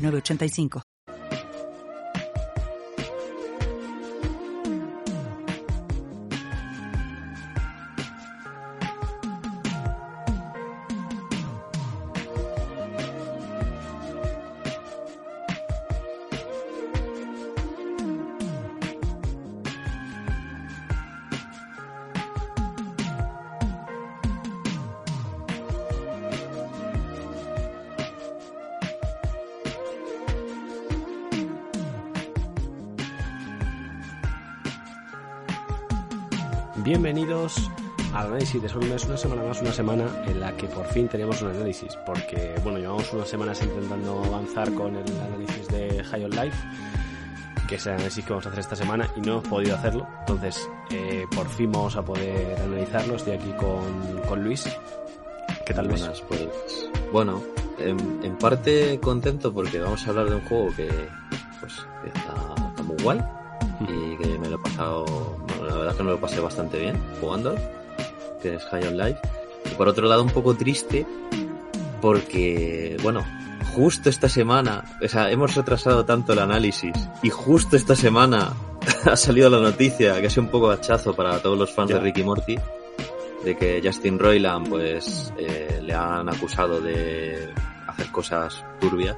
985. Bienvenidos al análisis de Solo una semana más, una semana en la que por fin tenemos un análisis, porque bueno, llevamos unas semanas intentando avanzar con el análisis de High on Life, que es el análisis que vamos a hacer esta semana y no hemos podido hacerlo, entonces eh, por fin vamos a poder analizarlo, estoy aquí con, con Luis. ¿Qué tal Luis? Buenas, pues bueno, en, parte contento porque vamos a hablar de un juego que pues está, está muy guay y que me lo he pasado, bueno, la verdad que me lo pasé bastante bien jugando, que es High on Life. Y por otro lado un poco triste porque, bueno, justo esta semana, o sea, hemos retrasado tanto el análisis y justo esta semana ha salido la noticia que es un poco hachazo para todos los fans de Ricky Morty de que Justin Roiland pues eh, le han acusado de hacer cosas turbias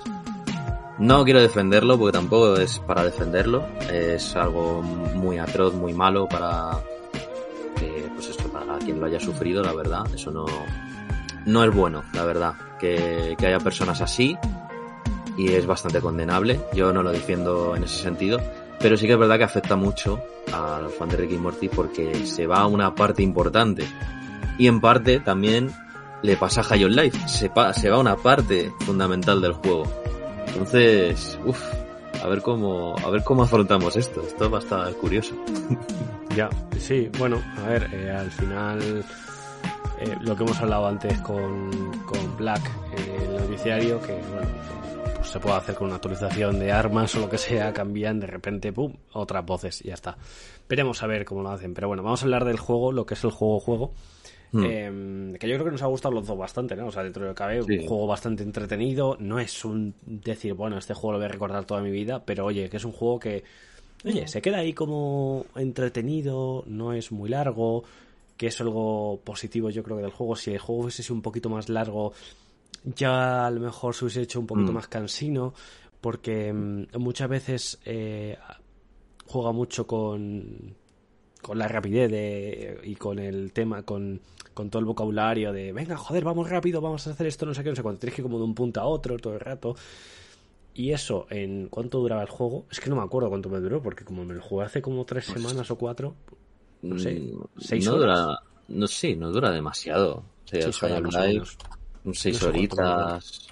no quiero defenderlo porque tampoco es para defenderlo. Es algo muy atroz, muy malo para que, pues esto, para quien lo haya sufrido, la verdad. Eso no, no es bueno, la verdad. Que, que haya personas así y es bastante condenable. Yo no lo defiendo en ese sentido. Pero sí que es verdad que afecta mucho a los fans de Ricky Morty porque se va a una parte importante. Y en parte también le pasa a High Life. Se, se va a una parte fundamental del juego. Entonces, uff, a ver cómo, a ver cómo afrontamos esto. Esto va a estar curioso. Ya, sí, bueno, a ver, eh, al final eh, lo que hemos hablado antes con, con Black en el noticiario, que bueno, pues se puede hacer con una actualización de armas o lo que sea, cambian de repente, pum, otras voces y ya está. Veremos a ver cómo lo hacen. Pero bueno, vamos a hablar del juego, lo que es el juego-juego. Em, que yo creo que nos ha gustado los dos bastante, ¿no? O sea, dentro de cabe, un juego bastante entretenido. No es un decir, bueno, este juego lo voy a recordar toda mi vida, pero oye, que es un juego que, oye, se queda ahí como entretenido, no es muy largo, que es algo positivo, yo creo que del juego. Si el juego hubiese sido un poquito más largo, ya a lo mejor se hubiese hecho un poquito hmm. más cansino, porque em, muchas veces eh, juega mucho con con la rapidez de, y con el tema, con, con, todo el vocabulario de, venga, joder, vamos rápido, vamos a hacer esto, no sé qué, no sé cuánto. Tienes que como de un punto a otro todo el rato. Y eso, ¿en cuánto duraba el juego? Es que no me acuerdo cuánto me duró, porque como me lo jugué hace como tres pues semanas o cuatro, no sé, mm, seis no horas. Dura, no, sí, no dura demasiado. seis horas, seis horitas.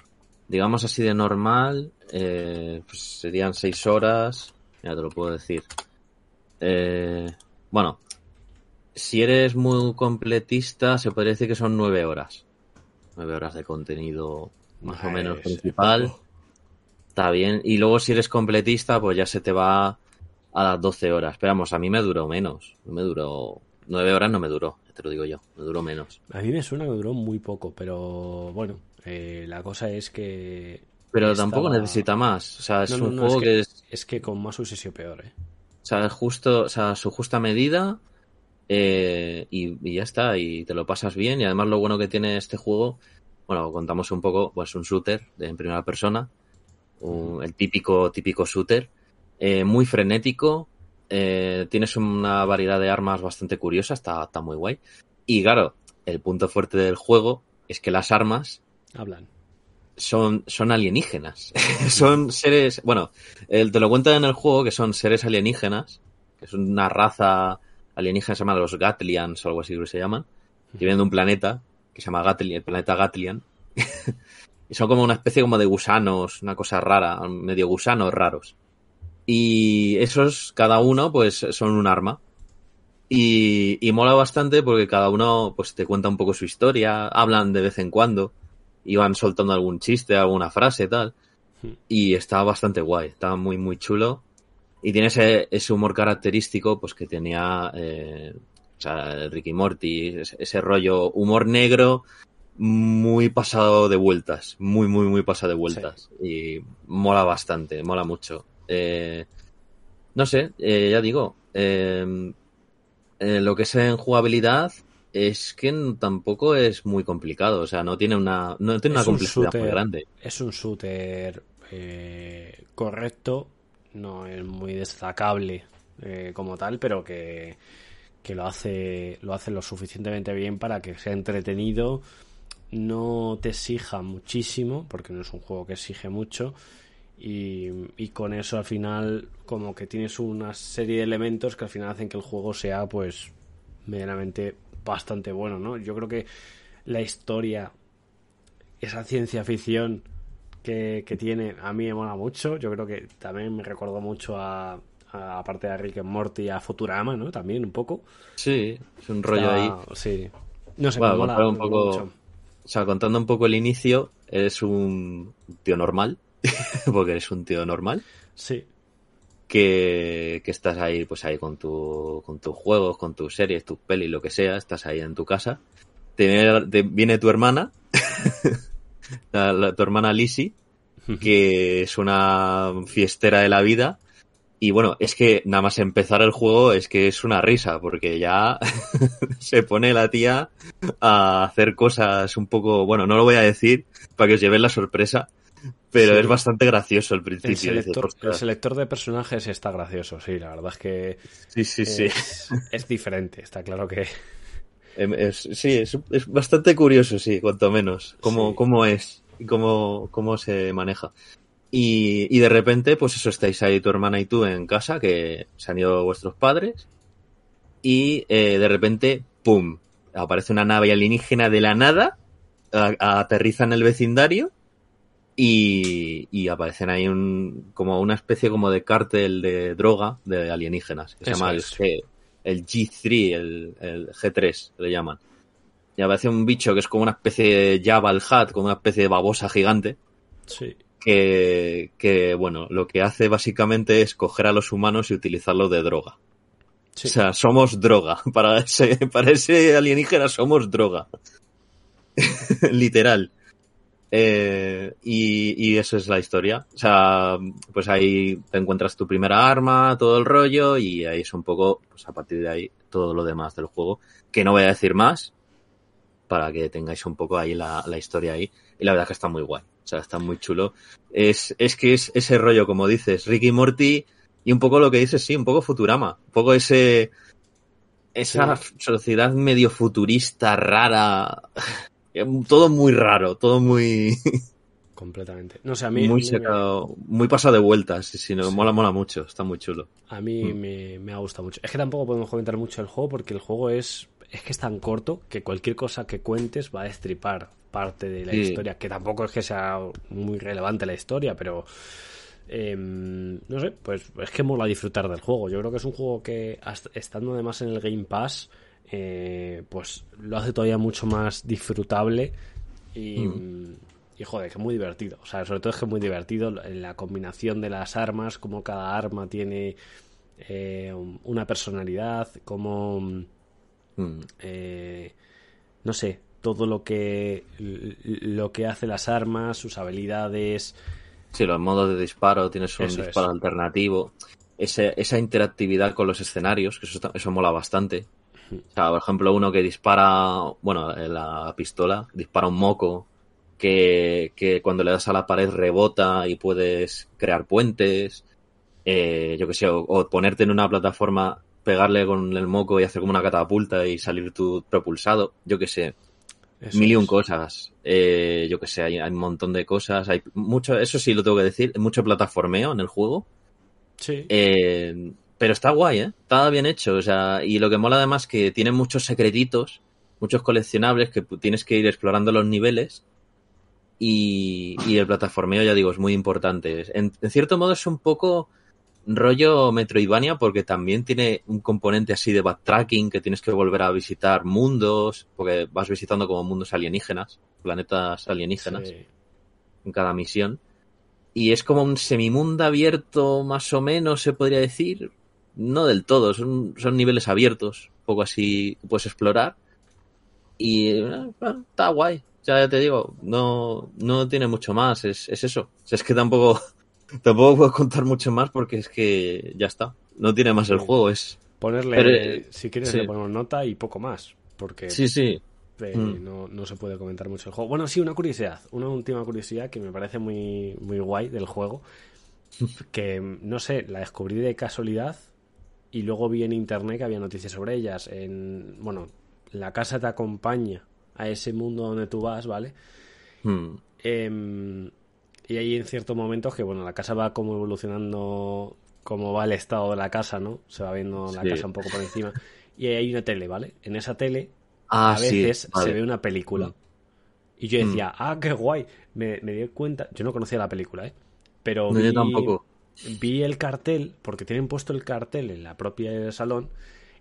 Digamos así de normal, eh, pues serían seis horas. Ya te lo puedo decir. Eh, bueno, si eres muy completista, se podría decir que son nueve horas. Nueve horas de contenido más o menos principal. Está bien. Y luego si eres completista, pues ya se te va a las doce horas. Esperamos, a mí me duró menos. No me duró. Nueve horas no me duró, te lo digo yo. Me duró menos. A mí me suena que duró muy poco, pero bueno, eh, la cosa es que. Pero tampoco necesita más. O sea, es un juego que, es... es. que con más hubiese sido peor, eh. O sea, justo, o sea, su justa medida eh, y, ya está, y te lo pasas bien. Y además lo bueno que tiene este juego, bueno, contamos un poco, pues un shooter en primera persona, el típico, típico shooter, eh, muy frenético, eh, tienes una variedad de armas bastante curiosa, está, está muy guay. Y claro, el punto fuerte del juego es que las armas hablan son, son alienígenas. son seres, bueno, te lo cuentan en el juego que son seres alienígenas, que es una raza alienígena, se llama los Gatlians o algo así que se llaman, que vienen de un planeta que se llama Gatlian, el planeta Gatlian. Y son como una especie como de gusanos, una cosa rara, medio gusanos raros. Y esos, cada uno, pues son un arma. Y, y mola bastante porque cada uno pues te cuenta un poco su historia, hablan de vez en cuando, y van soltando algún chiste, alguna frase, tal. Y está bastante guay, está muy, muy chulo. Y tiene ese, ese humor característico, pues que tenía, eh, o sea, Ricky Morty, ese, ese rollo humor negro, muy pasado de vueltas, muy, muy, muy pasado de vueltas. Y mola bastante, mola mucho. Eh, no sé, eh, ya digo, eh, eh, lo que es en jugabilidad es que tampoco es muy complicado, o sea, no tiene una, no tiene una un complejidad muy grande. Es un shooter eh, correcto, no es muy destacable eh, como tal, pero que, que lo hace lo hace lo suficientemente bien para que sea entretenido, no te exija muchísimo, porque no es un juego que exige mucho. Y, y con eso al final como que tienes una serie de elementos que al final hacen que el juego sea pues medianamente bastante bueno, ¿no? Yo creo que la historia esa ciencia ficción que, que tiene a mí me mola mucho. Yo creo que también me recordó mucho a, a aparte de Rick and Morty, a Futurama, ¿no? También un poco. Sí, es un rollo ahí. Sí. No sé, Bueno, me mola, un poco, mucho. o sea, contando un poco el inicio, eres un tío normal, porque eres un tío normal, Sí, que, que estás ahí, pues ahí con tu, con tus juegos, con tus series, tus pelis, lo que sea, estás ahí en tu casa. Te viene, te viene tu hermana, la- la- tu hermana Lizzie, que es una fiestera de la vida. Y bueno, es que nada más empezar el juego es que es una risa, porque ya se pone la tía a hacer cosas un poco, bueno, no lo voy a decir para que os llevéis la sorpresa, pero Sí. es bastante gracioso el principio. selector, el selector de personajes está gracioso, sí, la verdad es que Sí, sí, sí. es diferente, está claro que... Em, es- sí, es, es bastante curioso, sí, cuanto menos, cómo, Sí. cómo es y cómo, cómo se maneja. Y, y de repente, pues eso, estáis ahí tu hermana y tú en casa, que se han ido vuestros padres, y eh, de repente, ¡pum! Aparece una nave alienígena de la nada, a- aterriza en el vecindario, y, y aparecen ahí un, como una especie como de cártel de droga de alienígenas, que se llama el, el G3, el, el G3, le llaman. Y aparece un bicho que es como una especie de Jabba el Hutt, como una especie de babosa gigante, Sí, que, que, bueno, lo que hace básicamente es coger a los humanos y utilizarlos de droga. sí. O sea, somos droga. Para ese, para ese alienígena somos droga. Literal. Eh, y, y eso es la historia. O sea, pues ahí te encuentras tu primera arma, todo el rollo, y ahí es un poco, pues a partir de ahí, todo lo demás del juego. Que no voy a decir más, para que tengáis un poco ahí la, la historia ahí. Y la verdad que está muy guay. O sea, está muy chulo. Es, es que es ese rollo, como dices, Ricky Morty, y un poco lo que dices, sí, un poco Futurama. Un poco ese, esa sociedad medio futurista, rara. Todo muy raro, todo muy, completamente. No sé, a mí, muy me- sacado, muy pasado de vueltas. Si no, Sí. mola, mola mucho, está muy chulo. A mí Mm. me, me ha gustado mucho. Es que tampoco podemos comentar mucho el juego porque el juego es, es que es tan corto que cualquier cosa que cuentes va a destripar parte de la Sí. historia. Que tampoco es que sea muy relevante la historia, pero em, no sé, pues es que mola disfrutar del juego. Yo creo que es un juego que estando además en el Game Pass, eh, pues lo hace todavía mucho más disfrutable y, y joder, que es muy divertido. O sea, sobre todo es que es muy divertido la combinación de las armas, como cada arma tiene eh, una personalidad, como Mm. eh, no sé, todo lo que lo que hace las armas, sus habilidades. Sí, los modos de disparo, tienes un Eso es. disparo alternativo. Ese, esa interactividad con los escenarios, que eso, está- eso mola bastante. O sea, por ejemplo, uno que dispara, bueno, eh, la pistola, dispara un moco, que, que cuando le das a la pared rebota y puedes crear puentes. Eh, yo que sé, o, o ponerte en una plataforma, pegarle con el moco y hacer como una catapulta y salir tú propulsado. Yo que sé, Eso mil y un cosas. Eh, yo que sé, hay, hay un montón de cosas. Hay mucho, eso sí lo tengo que decir, mucho plataformeo en el juego. Sí, Eh, pero está guay, ¿eh? Está bien hecho. O sea, y lo que mola además que tiene muchos secretitos, muchos coleccionables que tienes que ir explorando los niveles. Y, y el plataformeo, ya digo, es muy importante. En, en cierto modo es un poco rollo Metroidvania porque también tiene un componente así de backtracking que tienes que volver a visitar mundos, porque vas visitando como mundos alienígenas, planetas alienígenas Sí. en cada misión. Y es como un semimundo abierto, más o menos, se podría decir. No del todo, son, son niveles abiertos, un poco así que puedes explorar. Y eh, bueno, está guay. Ya te digo, no, no tiene mucho más, es, es eso. O sea, es que tampoco, tampoco puedo contar mucho más porque es que ya está. No tiene más el juego, es. Ponerle, Pero, si quieres, sí. le ponemos nota y poco más. Porque Sí, sí. eh, Mm. no, no se puede comentar mucho el juego. Bueno, sí, una curiosidad. Una última curiosidad que me parece muy, muy guay del juego. Que, no sé, la descubrí de casualidad y luego vi en internet que había noticias sobre ellas. En, bueno, la casa te acompaña a ese mundo donde tú vas, ¿vale? Mm. Em, y hay en ciertos momentos que, bueno, la casa va como evolucionando, como va el estado de la casa, ¿no? Se va viendo la Sí. casa un poco por encima. Y hay una tele, ¿vale? En esa tele Ah, a sí, veces vale. se ve una película. Mm. Y yo decía, ah, qué guay. Me, me di cuenta, yo no conocía la película, ¿eh? Pero No, yo tampoco. Vi el cartel, porque tienen puesto el cartel en la propia salón,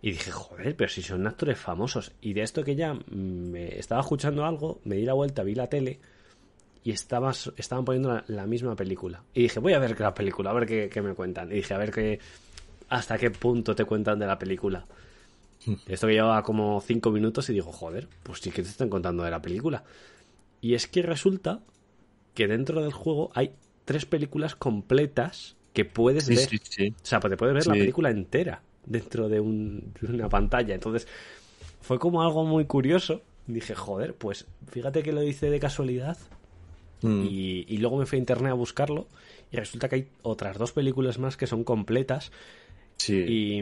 y dije, joder, pero si son actores famosos. Y de esto que ya mm, me estaba escuchando algo, me di la vuelta, vi la tele, y estaba, estaban poniendo la, la misma película. Y dije, voy a ver la película, a ver qué, qué me cuentan. Y dije, a ver qué, hasta qué punto te cuentan de la película. Esto que llevaba como cinco minutos y digo, joder, pues sí que te están contando de la película. Y es que resulta que dentro del juego hay tres películas completas que puedes Sí, ver. sí, sí. O sea, pues te puedes ver la película entera dentro de, un- de una pantalla. Entonces, fue como algo muy curioso. Dije, joder, pues fíjate que lo hice de casualidad. Mm. Y, y luego me fui a internet a buscarlo. Y resulta que hay otras dos películas más que son completas. Sí. Y,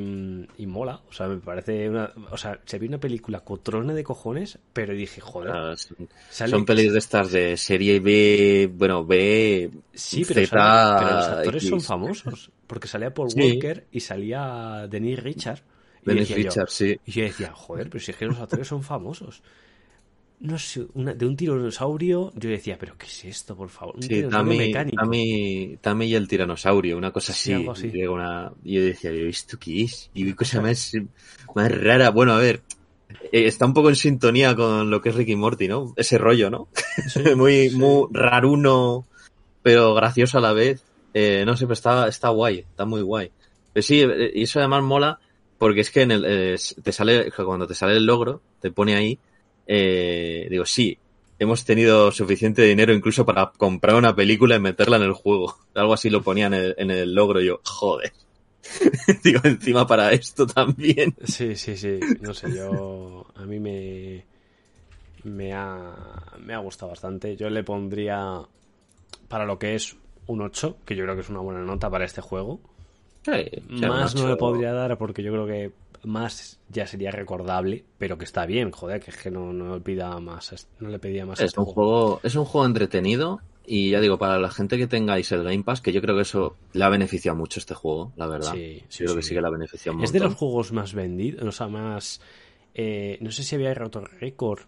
y mola. O sea, me parece una. O sea, se ve una película cotrona de cojones. Pero dije, joder. Ah, son, son pelis de estas de serie B, bueno, B, Sí, pero, Z, sale- pero los actores son famosos. Porque salía Paul Sí. Walker y salía Denis Richard. Yo- sí. Y yo decía, joder, pero si es que los actores son famosos. No sé, una- de un tiranosaurio, yo decía, pero ¿qué es esto, por favor? Un Sí, mecánico. Tammy, Tammy y el tiranosaurio, una cosa Sí, así. así. Y, una, yo decía, ¿y esto qué es? Y vi cosa más, más rara. Bueno, a ver, eh, está un poco en sintonía con lo que es Ricky Morty, ¿no? Ese rollo, ¿no? muy, sí. muy raruno, pero gracioso a la vez. Eh, no sé, pero está, está guay, está muy guay. Pero sí, eh, y eso además mola porque es que en el, eh, te sale, cuando te sale el logro, te pone ahí, eh, digo, sí, hemos tenido suficiente dinero incluso para comprar una película y meterla en el juego. Algo así lo ponía en el, en el logro y yo, joder. digo, encima para esto también. Sí, sí, sí. No sé, yo. A mí me. Me ha, me ha gustado bastante. Yo le pondría. Para lo que es un 8, que yo creo que es una buena nota para este juego. Más no le podría dar porque yo creo que más ya sería recordable, pero que está bien, joder, que es que no, no le pida más, no le pedía más Es este un juego, es un juego entretenido y ya digo, para la gente que tengáis el Game Pass, que yo creo que eso le ha beneficiado mucho este juego, la verdad. Sí, sí, yo creo que sí. que le ha beneficiado un Es de los juegos más vendidos, o sea, más... eh, no sé si había roto récord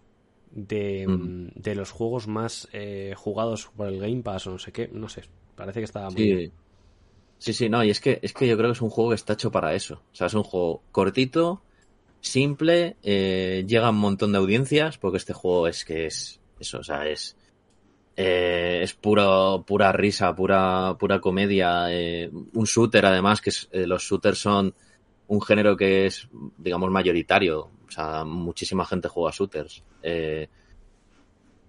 de, Mm. de los juegos más eh, jugados por el Game Pass o no sé qué, no sé, parece que estaba muy bien. Sí. Sí, no, y es que, es que yo creo que es un juego que está hecho para eso. O sea, es un juego cortito, simple, eh, llega a un montón de audiencias, porque este juego es que es eso, o sea, es eh, es puro, pura risa, pura, pura comedia, eh, un shooter además, que es, eh, los shooters son un género que es, digamos, mayoritario. O sea, muchísima gente juega shooters. Eh,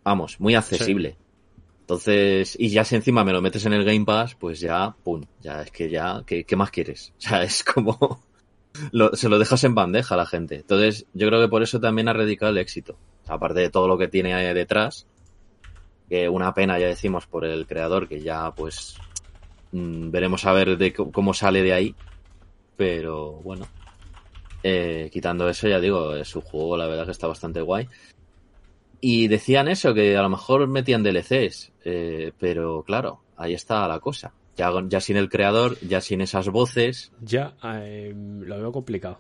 vamos, muy accesible. Entonces, y ya si encima me lo metes en el Game Pass, pues ya, pum, ya es que ya, ¿qué, qué más quieres? O sea, es como, lo- se lo dejas en bandeja a la gente. Entonces, yo creo que por eso también ha radicado el éxito. Aparte de todo lo que tiene ahí detrás, que una pena, ya decimos, por el creador, que ya, pues, mm, veremos a ver de cómo sale de ahí. Pero, bueno, eh, quitando eso, ya digo, es un juego, la verdad que está bastante guay. Y decían eso, que a lo mejor metían DLCs, eh, pero claro, ahí está la cosa. Ya, ya sin el creador, ya sin esas voces, Ya, eh, lo veo complicado.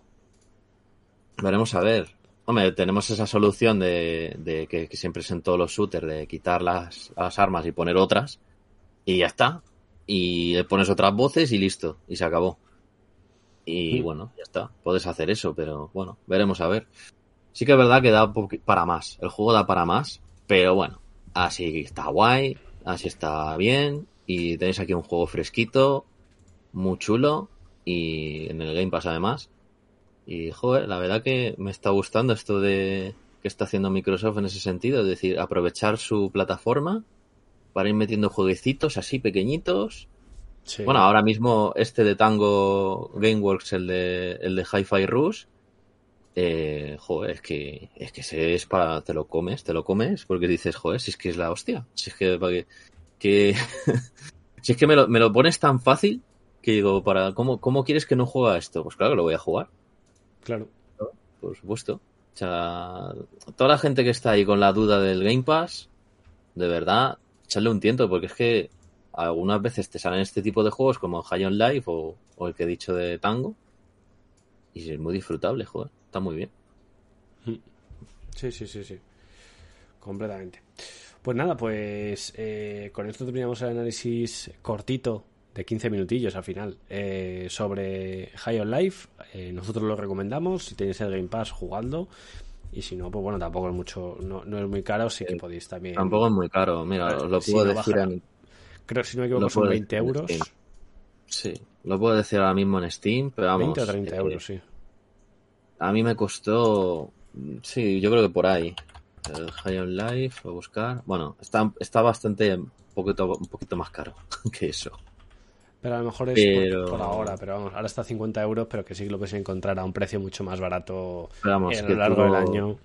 veremos a ver. Hombre, tenemos esa solución de, de que, que siempre es en todos los shooters, de quitar las, las armas y poner otras, y ya está. Y le pones otras voces y listo, y se acabó. Y Mm. bueno, ya está. Puedes hacer eso, pero bueno, veremos a ver. Sí que es verdad que da para más. El juego da para más, pero bueno, así está guay, así está bien. Y tenéis aquí un juego fresquito, muy chulo, y en el Game Pass además. Y joder, la verdad que me está gustando esto de que está haciendo Microsoft en ese sentido, es decir, aprovechar su plataforma para ir metiendo jueguecitos así pequeñitos. Sí. Bueno, ahora mismo este de Tango Gameworks, el de, el de Hi-Fi Rush, eh, joder, es que, es que ese es para, te lo comes, te lo comes, porque dices, joder, si es que es la hostia, si es que, para que, que- si es que me lo, me lo pones tan fácil que digo, para, ¿cómo, ¿cómo quieres que no juega esto? Pues claro que lo voy a jugar Claro. por supuesto. O sea, toda la gente que está ahí con la duda del Game Pass, de verdad, echarle un tiento, porque es que algunas veces te salen este tipo de juegos como High on Life o, o el que he dicho de Tango, y es muy disfrutable, joder, está muy bien. Sí, sí, sí, sí. Completamente. Pues nada, pues eh, con esto terminamos el análisis cortito de 15 minutillos al final eh, sobre High on Life. Eh, nosotros lo recomendamos. Si tenéis el Game Pass, jugadlo. Y si no, pues bueno, tampoco es mucho, no, no es muy caro, sí que Sí. podéis también. Tampoco es muy caro, mira, os lo si puedo no decir en, Creo, si no me equivoco, son puedo 20 decir en euros. Sí, lo puedo decir ahora mismo en Steam, pero vamos. 20 o 30 eh, euros, sí. A mí me costó, sí, yo creo que por ahí. El High on Life, voy a buscar. Bueno, está, está bastante, un poquito, un poquito más caro que eso. Pero a lo mejor es Pero- por, por ahora, pero vamos, ahora está a 50 euros, pero que sí que lo podéis encontrar a un precio mucho más barato vamos, a que lo largo del año. O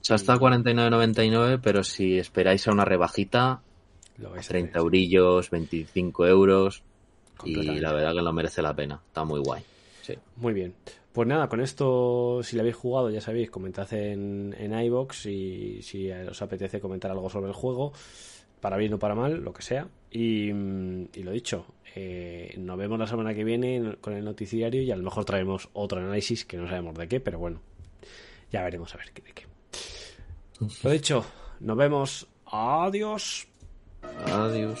sea, está a 49.99, pero si esperáis a una rebajita, Lo vais a 30 tener, eurillos, 25 euros. Y la verdad que lo merece la pena. Está muy guay. Sí. Muy bien. Pues nada, con esto, si lo habéis jugado, ya sabéis, comentad en, en iBox y si os apetece comentar algo sobre el juego, para bien o para mal, lo que sea. Y, mm, lo dicho, eh, nos vemos la semana que viene con el noticiario y a lo mejor traemos otro análisis que no sabemos de qué, pero bueno, ya veremos a ver de qué. Lo dicho, nos vemos. Adiós. Adiós.